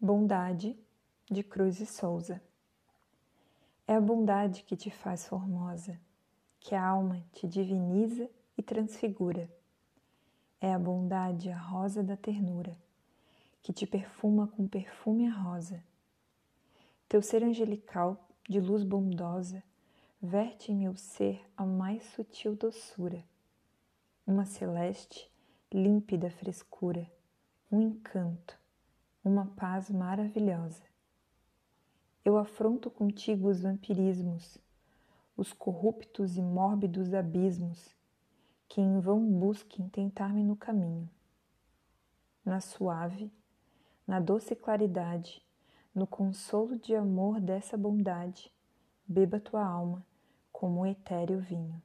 Bondade, de Cruz e Souza. É a bondade que te faz formosa, que a alma te diviniza e transfigura. É a bondade a rosa da ternura, que te perfuma com perfume a rosa. Teu ser angelical, de luz bondosa, verte em meu ser a mais sutil doçura. Uma celeste, límpida frescura, um encanto uma paz maravilhosa. Eu afronto contigo os vampirismos, os corruptos e mórbidos abismos que em vão busquem tentar-me no caminho. Na suave, na doce claridade, no consolo de amor dessa bondade, beba tua alma como o etéreo vinho.